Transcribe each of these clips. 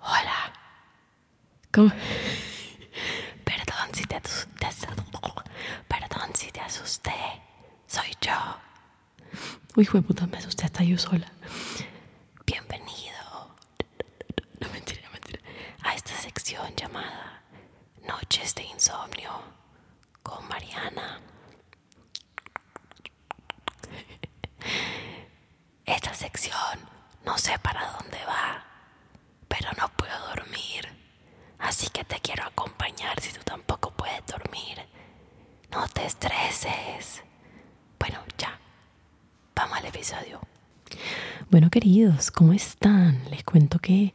Hola. ¿Cómo? Perdón si te, te, Perdón si te asusté. Soy yo. Uy, fue puta, me asusté hasta yo sola. Bienvenido. No mentira, no mentira. A esta sección llamada Noches de Insomnio con Mariana. Esta sección no sé para dónde va, pero no puedo dormir. Así que te quiero acompañar si tú tampoco puedes dormir. No te estreses. Bueno, ya. Vamos al episodio. Bueno, queridos, ¿cómo están? Les cuento que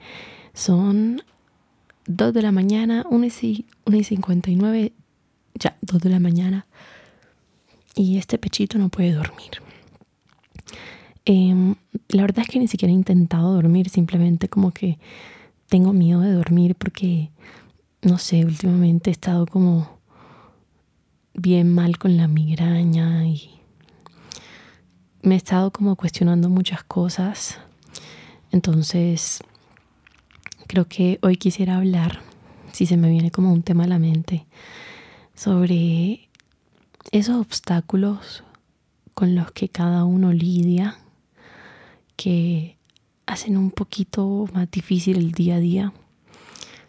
son 2 de la mañana, 1 y, 1 y 59, ya, 2 de la mañana. Y este pechito no puede dormir. Eh, la verdad es que ni siquiera he intentado dormir, simplemente como que tengo miedo de dormir porque, no sé, últimamente he estado como bien mal con la migraña y me he estado como cuestionando muchas cosas. Entonces, creo que hoy quisiera hablar, si se me viene como un tema a la mente, sobre esos obstáculos con los que cada uno lidia que hacen un poquito más difícil el día a día.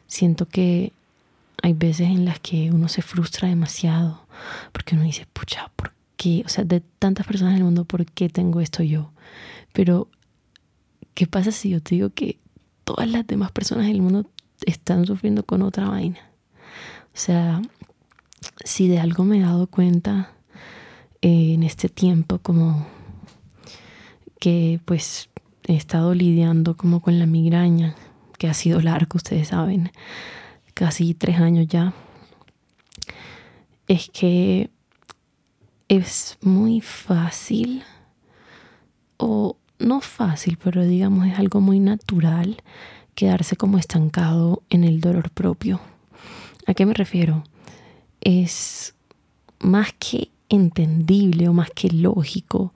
Siento que hay veces en las que uno se frustra demasiado porque uno dice, pucha, ¿por qué? O sea, de tantas personas en el mundo, ¿por qué tengo esto yo? Pero, ¿qué pasa si yo te digo que todas las demás personas en el mundo están sufriendo con otra vaina? O sea, si de algo me he dado cuenta eh, en este tiempo, como que pues he estado lidiando como con la migraña, que ha sido largo, ustedes saben, casi tres años ya, es que es muy fácil, o no fácil, pero digamos es algo muy natural quedarse como estancado en el dolor propio. ¿A qué me refiero? Es más que entendible o más que lógico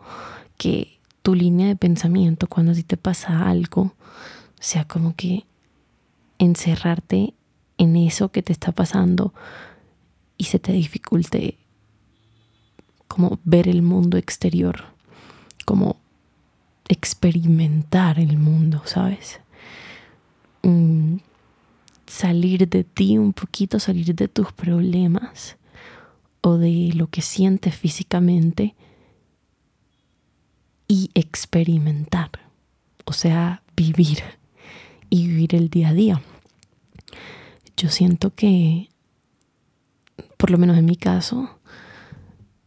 que tu línea de pensamiento cuando a ti te pasa algo, o sea, como que encerrarte en eso que te está pasando y se te dificulte como ver el mundo exterior, como experimentar el mundo, ¿sabes? Mm, salir de ti un poquito, salir de tus problemas o de lo que sientes físicamente y experimentar, o sea, vivir y vivir el día a día. Yo siento que, por lo menos en mi caso,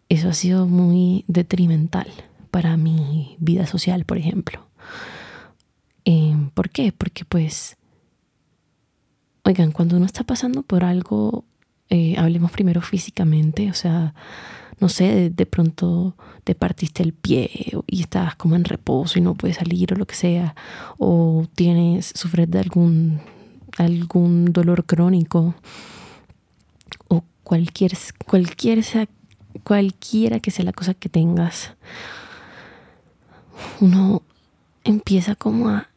eso ha sido muy detrimental para mi vida social, por ejemplo. Em, ¿Por qué? Porque pues, oigan, cuando uno está pasando por algo, eh, hablemos primero físicamente, o sea, no sé, de, pronto te partiste el pie y estás como en reposo y no puedes salir o lo que sea, o tienes, sufres de algún, algún dolor crónico, o cualquier, cualquier cualquiera que sea la cosa que tengas, uno empieza como a,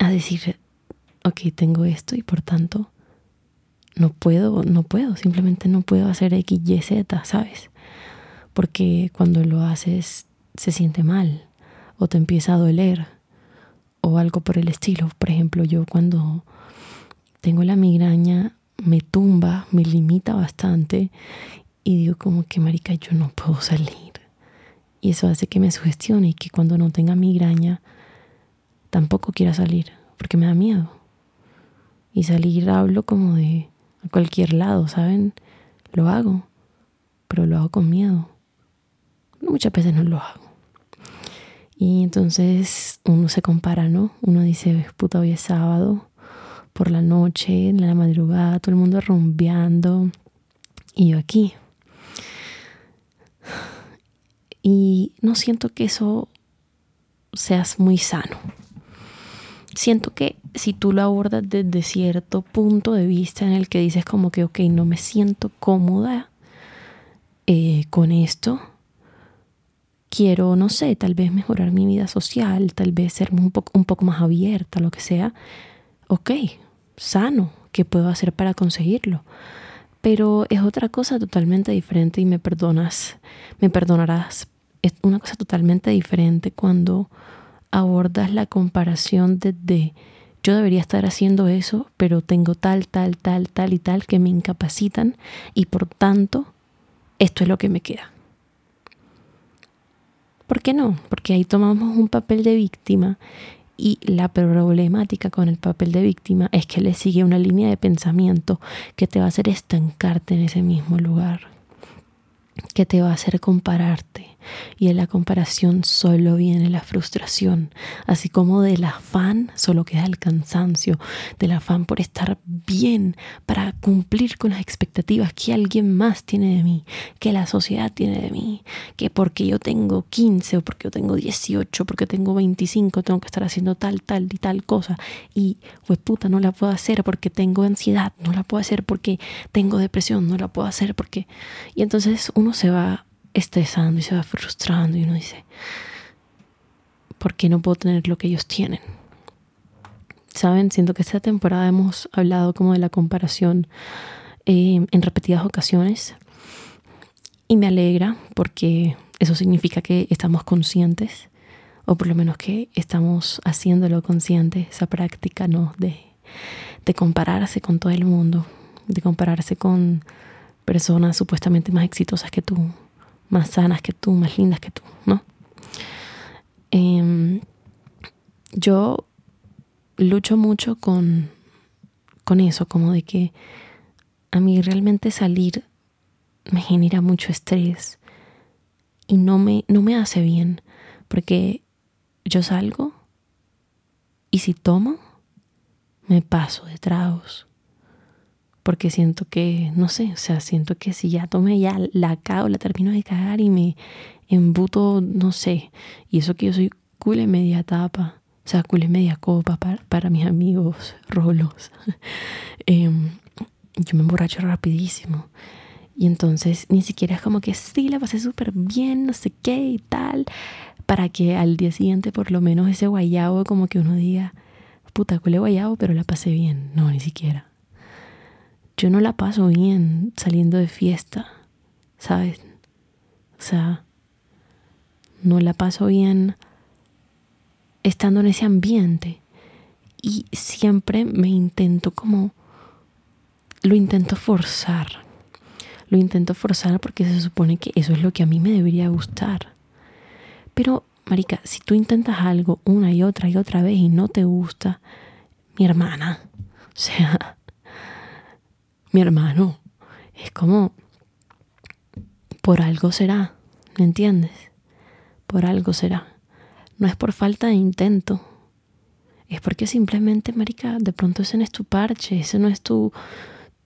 a decir, ok, tengo esto y por tanto no puedo, no puedo, simplemente no puedo hacer X, Y, Z, ¿sabes? Porque cuando lo haces se siente mal o te empieza a doler o algo por el estilo. Por ejemplo, yo cuando tengo la migraña me tumba, me limita bastante y digo como que marica yo no puedo salir. Y eso hace que me sugestione y que cuando no tenga migraña tampoco quiera salir porque me da miedo. Y salir hablo como de cualquier lado, ¿saben? Lo hago, pero lo hago con miedo. Muchas veces no lo hago. Y entonces uno se compara, ¿no? Uno dice, puta, hoy es sábado, por la noche, en la madrugada, todo el mundo rumbeando, y yo aquí. Y no siento que eso seas muy sano siento que si tú lo abordas desde cierto punto de vista en el que dices como que, ok, no me siento cómoda eh, con esto, quiero, no sé, tal vez mejorar mi vida social, tal vez ser un poco, un poco más abierta, lo que sea, ok, sano, ¿qué puedo hacer para conseguirlo? Pero es otra cosa totalmente diferente y me perdonas, me perdonarás. Es una cosa totalmente diferente cuando abordas la comparación desde yo debería estar haciendo eso, pero tengo tal, tal, tal, tal y tal que me incapacitan y por tanto esto es lo que me queda. ¿Por qué no? Porque ahí tomamos un papel de víctima y la problemática con el papel de víctima es que le sigue una línea de pensamiento que te va a hacer estancarte en ese mismo lugar, que te va a hacer compararte, y en la comparación solo viene la frustración, así como del afán solo queda el cansancio, del afán por estar bien, para cumplir con las expectativas que alguien más tiene de mí, que la sociedad tiene de mí, que porque yo tengo 15 o porque yo tengo 18, porque tengo 25, tengo que estar haciendo tal, tal y tal cosa. Y pues puta, no la puedo hacer porque tengo ansiedad, no la puedo hacer porque tengo depresión, no la puedo hacer porque... Y entonces uno se va estresando y se va frustrando y uno dice, ¿por qué no puedo tener lo que ellos tienen? Saben, siento que esta temporada hemos hablado como de la comparación eh, en repetidas ocasiones y me alegra porque eso significa que estamos conscientes o por lo menos que estamos haciéndolo consciente, esa práctica ¿no? de, de compararse con todo el mundo, de compararse con personas supuestamente más exitosas que tú, más sanas que tú, más lindas que tú, ¿no? Em, yo lucho mucho con, con eso, como de que a mí realmente salir me genera mucho estrés y no me, no me hace bien, porque yo salgo y si tomo, me paso de tragos porque siento que, no sé, o sea, siento que si ya tomé, ya la cago, la termino de cagar y me embuto, no sé, y eso que yo soy cool en media tapa, o sea, cool en media copa para, mis amigos rolos. Em, yo me emborracho rapidísimo. Y entonces ni siquiera es como que sí, la pasé súper bien, no sé qué y tal, para que al día siguiente por lo menos ese guayabo como que uno diga, puta, culé guayabo, pero la pasé bien. No, ni siquiera yo no la paso bien saliendo de fiesta, ¿sabes? O sea, no la paso bien estando en ese ambiente. Y siempre me intento como, lo intento forzar. Lo intento forzar porque se supone que eso es lo que a mí me debería gustar. Pero, Marica, si tú intentas algo una y otra y otra vez y no te gusta, mi hermana, o sea, mi hermano. Es como, por algo será, ¿me entiendes? Por algo será. No es por falta de intento. Es porque simplemente, marica, de pronto ese no es tu parche, ese no es tu,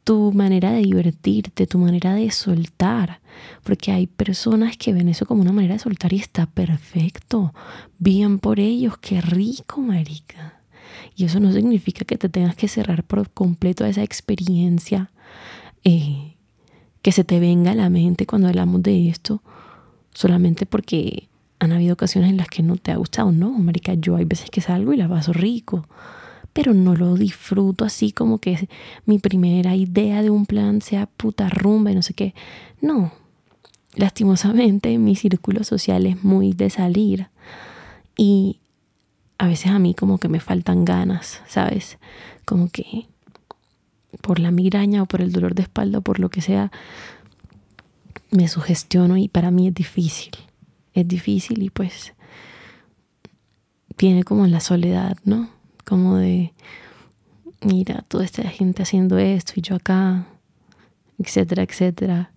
tu manera de divertirte, tu manera de soltar. Porque hay personas que ven eso como una manera de soltar y está perfecto. Bien por ellos, qué rico, marica. Y eso no significa que te tengas que cerrar por completo a esa experiencia eh, que se te venga a la mente cuando hablamos de esto, solamente porque han habido ocasiones en las que no te ha gustado. No, marica, yo hay veces que salgo y la paso rico, pero no lo disfruto así como que mi primera idea de un plan sea puta rumba y no sé qué. No, lastimosamente mi círculo social es muy de salir y a veces a mí como que me faltan ganas, ¿sabes? Como que por la migraña o por el dolor de espalda o por lo que sea, me sugestiono y para mí es difícil. Es difícil y pues viene como la soledad, ¿no? Como de, mira, toda esta gente haciendo esto y yo acá, etcétera, etcétera.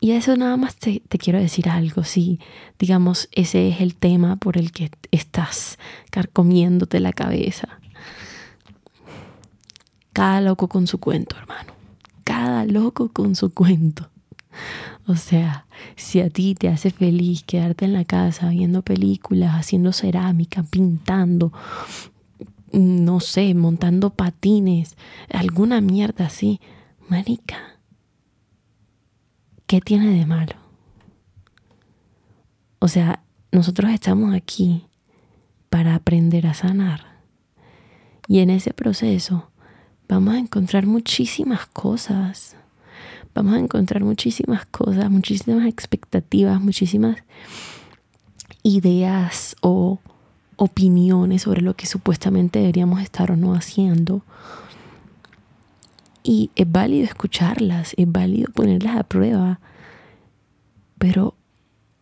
Y a eso nada más te, te, quiero decir algo, si digamos ese es el tema por el que estás carcomiéndote la cabeza, cada loco con su cuento, hermano. Cada loco con su cuento. O sea, si a ti te hace feliz quedarte en la casa viendo películas, haciendo cerámica, pintando, no sé, montando patines, alguna mierda así, marica, ¿qué tiene de malo? O sea, nosotros estamos aquí para aprender a sanar. Y en ese proceso vamos a encontrar muchísimas cosas. Vamos a encontrar muchísimas cosas, muchísimas expectativas, muchísimas ideas o opiniones sobre lo que supuestamente deberíamos estar o no haciendo. Y es válido escucharlas, es válido ponerlas a prueba, pero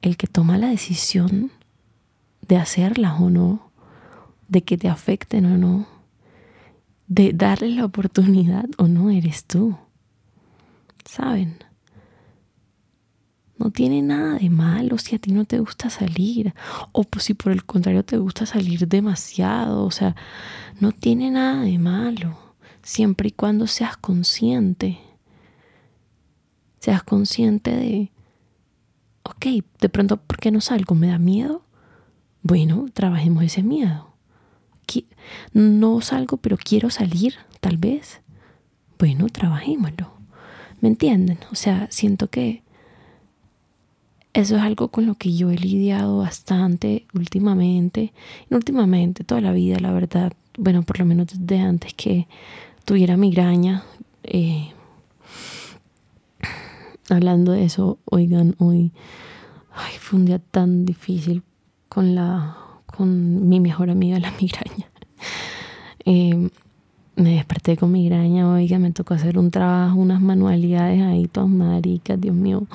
el que toma la decisión de hacerlas o no, de que te afecten o no, de darles la oportunidad o no, eres tú. ¿Saben? No tiene nada de malo si a ti no te gusta salir. O pues si por el contrario te gusta salir demasiado. O sea, no tiene nada de malo. Siempre y cuando seas consciente. Seas consciente de, ok, de pronto, ¿por qué no salgo? ¿Me da miedo? Bueno, trabajemos ese miedo. No salgo, pero quiero salir, tal vez. Bueno, trabajémoslo. ¿Me entienden? O sea, siento que eso es algo con lo que yo he lidiado bastante últimamente. Últimamente, toda la vida, la verdad. Bueno, por lo menos desde antes que tuviera migraña. Eh, hablando de eso, oigan, hoy ay, fue un día tan difícil con la con mi mejor amiga la migraña. Eh, me desperté con migraña, oiga, me tocó hacer un trabajo, unas manualidades ahí, todas maricas, Dios mío.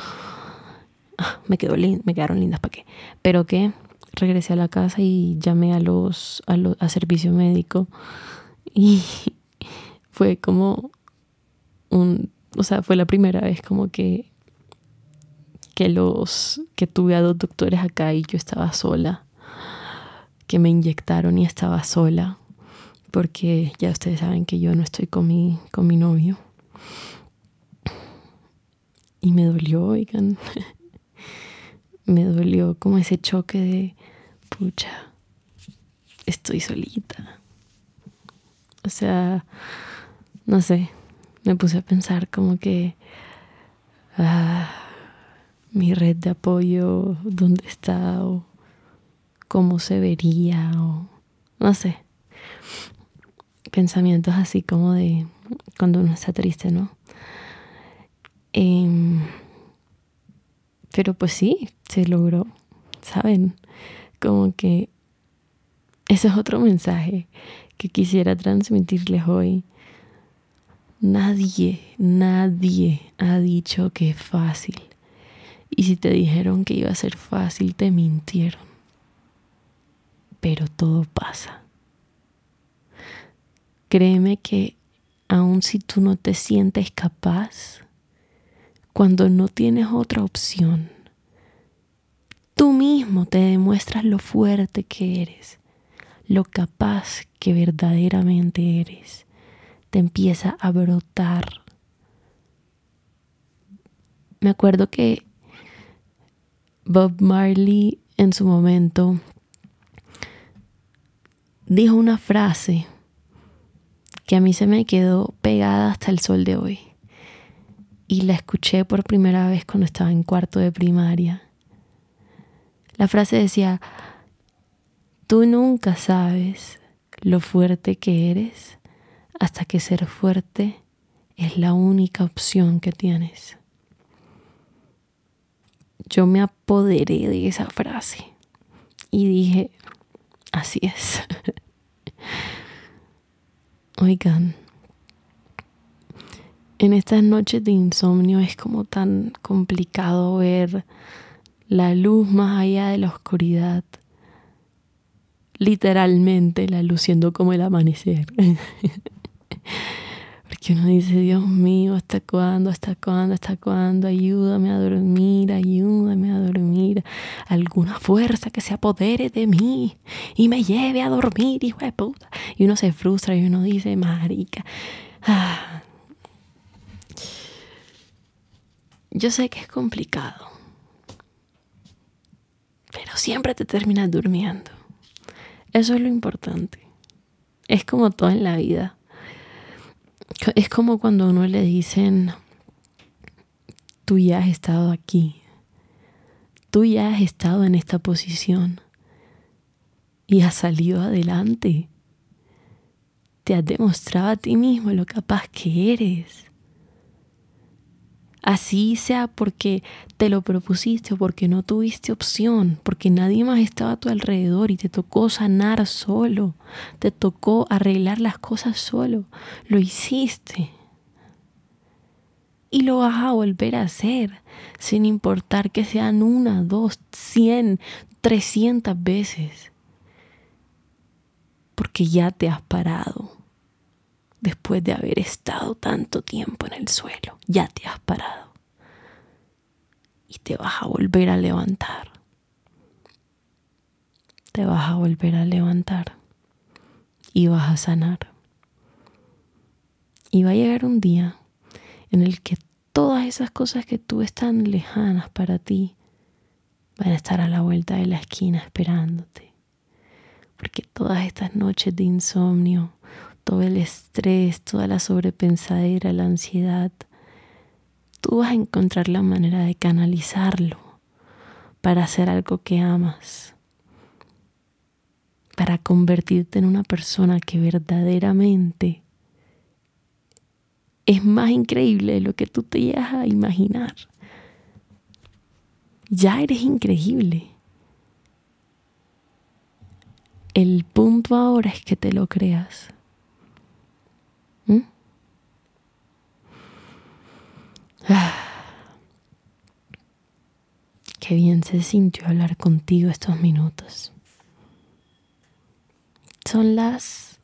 Ah, me, quedó me quedaron lindas, ¿para qué? Pero que regresé a la casa y llamé a los, a a servicio médico y fue como un, o sea, fue la primera vez como que que los que tuve a dos doctores acá y yo estaba sola, que me inyectaron y estaba sola porque ya ustedes saben que yo no estoy con mi, con mi novio. Y me dolió, oigan, me dolió como ese choque de, pucha, estoy solita. O sea, no sé, me puse a pensar como que ah, mi red de apoyo, dónde está cómo se vería o no sé pensamientos así como de cuando uno está triste, ¿no? Em, pero pues sí, se logró, ¿saben? Como que ese es otro mensaje que quisiera transmitirles hoy. Nadie, nadie ha dicho que es fácil. Y si te dijeron que iba a ser fácil, te mintieron. Pero todo pasa. Créeme que aun si tú no te sientes capaz, cuando no tienes otra opción, tú mismo te demuestras lo fuerte que eres, lo capaz que verdaderamente eres. Te empieza a brotar. Me acuerdo que Bob Marley en su momento dijo una frase que a mí se me quedó pegada hasta el sol de hoy. Y la escuché por primera vez cuando estaba en cuarto de primaria. La frase decía, tú nunca sabes lo fuerte que eres hasta que ser fuerte es la única opción que tienes. Yo me apoderé de esa frase y dije, así es. Oigan, en estas noches de insomnio es como tan complicado ver la luz más allá de la oscuridad. Literalmente la luz siendo como el amanecer. Porque uno dice, Dios mío, ¿hasta cuándo? ¿Hasta cuándo? ¿Hasta cuándo? Ayúdame a dormir, ayúdame a dormir. Alguna fuerza que se apodere de mí y me lleve a dormir, hijo de puta. Y uno se frustra y uno dice, marica. Ah. Yo sé que es complicado, pero siempre te terminas durmiendo. Eso es lo importante. Es como todo en la vida es como cuando a uno le dicen, tú ya has estado aquí, tú ya has estado en esta posición y has salido adelante. Te has demostrado a ti mismo lo capaz que eres. Así sea porque te lo propusiste o porque no tuviste opción, porque nadie más estaba a tu alrededor y te tocó sanar solo, te tocó arreglar las cosas solo, lo hiciste. Y lo vas a volver a hacer, sin importar que sean una, dos, cien, trescientas veces, porque ya te has parado después de haber estado tanto tiempo en el suelo. Ya te has parado. Y te vas a volver a levantar. Te vas a volver a levantar. Y vas a sanar. Y va a llegar un día en el que todas esas cosas que tú están lejanas para ti van a estar a la vuelta de la esquina esperándote. Porque todas estas noches de insomnio, todo el estrés, toda la sobrepensadera, la ansiedad, tú vas a encontrar la manera de canalizarlo para hacer algo que amas, para convertirte en una persona que verdaderamente es más increíble de lo que tú te llegas a imaginar. Ya eres increíble. El punto ahora es que te lo creas. Qué bien se sintió hablar contigo estos minutos. Son las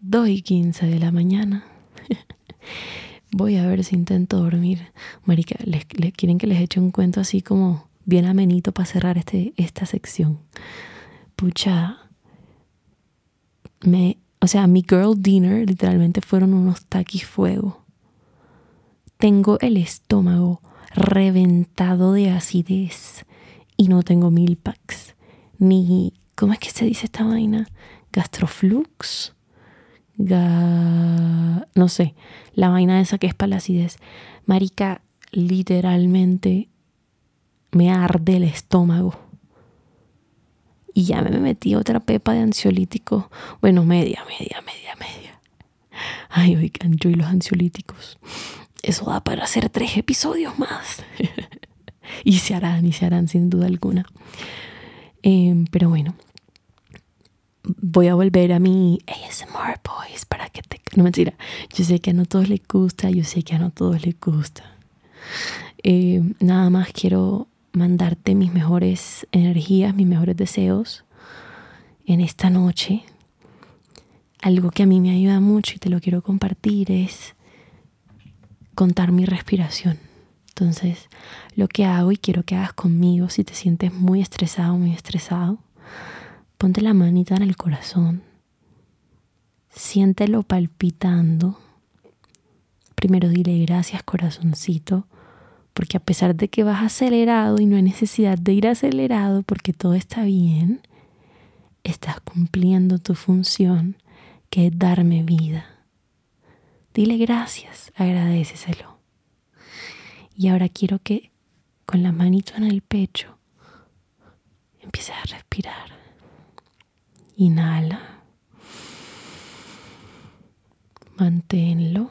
2 y 15 de la mañana. Voy a ver si intento dormir. Marica, ¿les, quieren que les eche un cuento así como bien amenito para cerrar este, esta sección? Pucha, me, o sea, mi girl dinner literalmente fueron unos taquis fuego tengo el estómago reventado de acidez y no tengo mil packs. Ni, ¿cómo es que se dice esta vaina? Gastroflux. No sé, la vaina esa que es para la acidez. Marica, literalmente me arde el estómago. Y ya me metí otra pepa de ansiolítico. Bueno, media, media, media, media. Ay, oigan, yo y los ansiolíticos eso da para hacer tres episodios más. y se harán, y se harán sin duda alguna. Em, pero bueno, voy a volver a mi ASMR Boys para que te... No mentira, yo sé que a no todos les gusta, yo sé que a no todos les gusta. Em, nada más quiero mandarte mis mejores energías, mis mejores deseos en esta noche. Algo que a mí me ayuda mucho y te lo quiero compartir es contar mi respiración. Entonces, lo que hago y quiero que hagas conmigo, si te sientes muy estresado, muy estresado, ponte la manita en el corazón, siéntelo palpitando. Primero dile gracias corazoncito, porque a pesar de que vas acelerado y no hay necesidad de ir acelerado porque todo está bien, estás cumpliendo tu función que es darme vida. Dile gracias, agradeceselo. Y ahora quiero que con la manito en el pecho empieces a respirar. Inhala. Manténlo.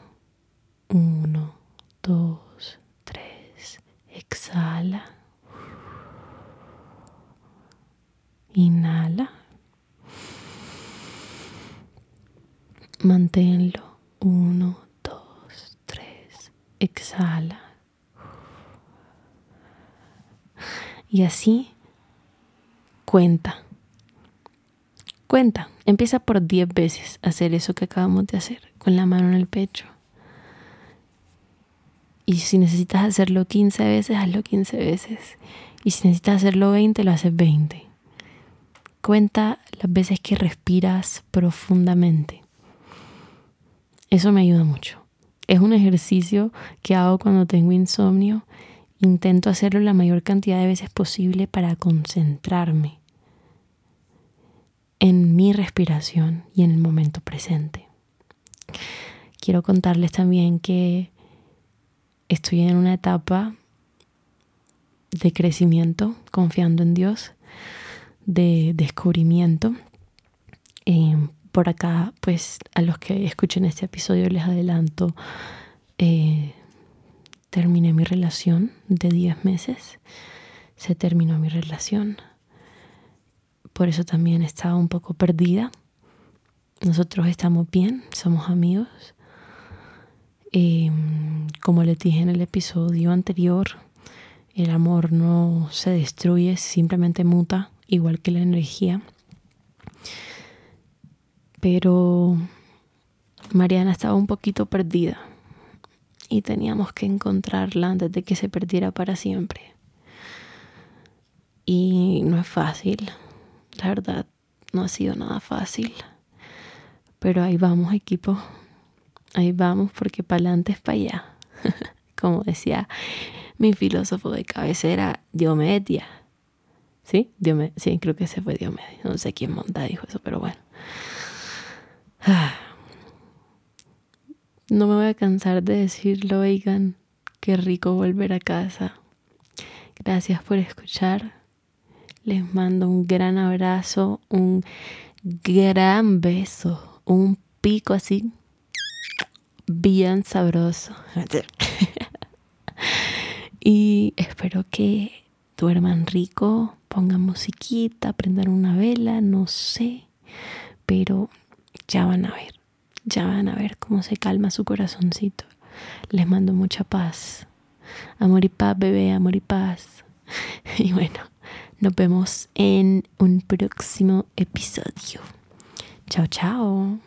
Uno, dos, tres. Exhala. Inhala. Manténlo. Uno, dos, tres. Exhala. Y así cuenta. Cuenta. Empieza por 10 veces a hacer eso que acabamos de hacer, con la mano en el pecho. Y si necesitas hacerlo 15 veces, hazlo 15 veces. Y si necesitas hacerlo 20, lo haces 20. Cuenta las veces que respiras profundamente. Eso me ayuda mucho. Es un ejercicio que hago cuando tengo insomnio. Intento hacerlo la mayor cantidad de veces posible para concentrarme en mi respiración y en el momento presente. Quiero contarles también que estoy en una etapa de crecimiento, confiando en Dios, de descubrimiento. Eh, por acá, pues a los que escuchen este episodio les adelanto, eh, terminé mi relación de 10 meses, se terminó mi relación, por eso también estaba un poco perdida. Nosotros estamos bien, somos amigos. Eh, como les dije en el episodio anterior, el amor no se destruye, simplemente muta, igual que la energía. Pero Mariana estaba un poquito perdida y teníamos que encontrarla antes de que se perdiera para siempre. Y no es fácil, la verdad, no ha sido nada fácil. Pero ahí vamos, equipo. Ahí vamos porque para adelante es para allá. Como decía mi filósofo de cabecera, Diomedia. ¿Sí? Diomed sí, creo que ese fue Diomedes. No sé quién monta dijo eso, pero bueno. No me voy a cansar de decirlo, oigan, qué rico volver a casa. Gracias por escuchar. Les mando un gran abrazo, un gran beso, un pico así, bien sabroso. y espero que duerman rico, pongan musiquita, prendan una vela, no sé, pero ya van a ver, ya van a ver cómo se calma su corazoncito. Les mando mucha paz. Amor y paz, bebé, amor y paz. Y bueno, nos vemos en un próximo episodio. Chao, chao.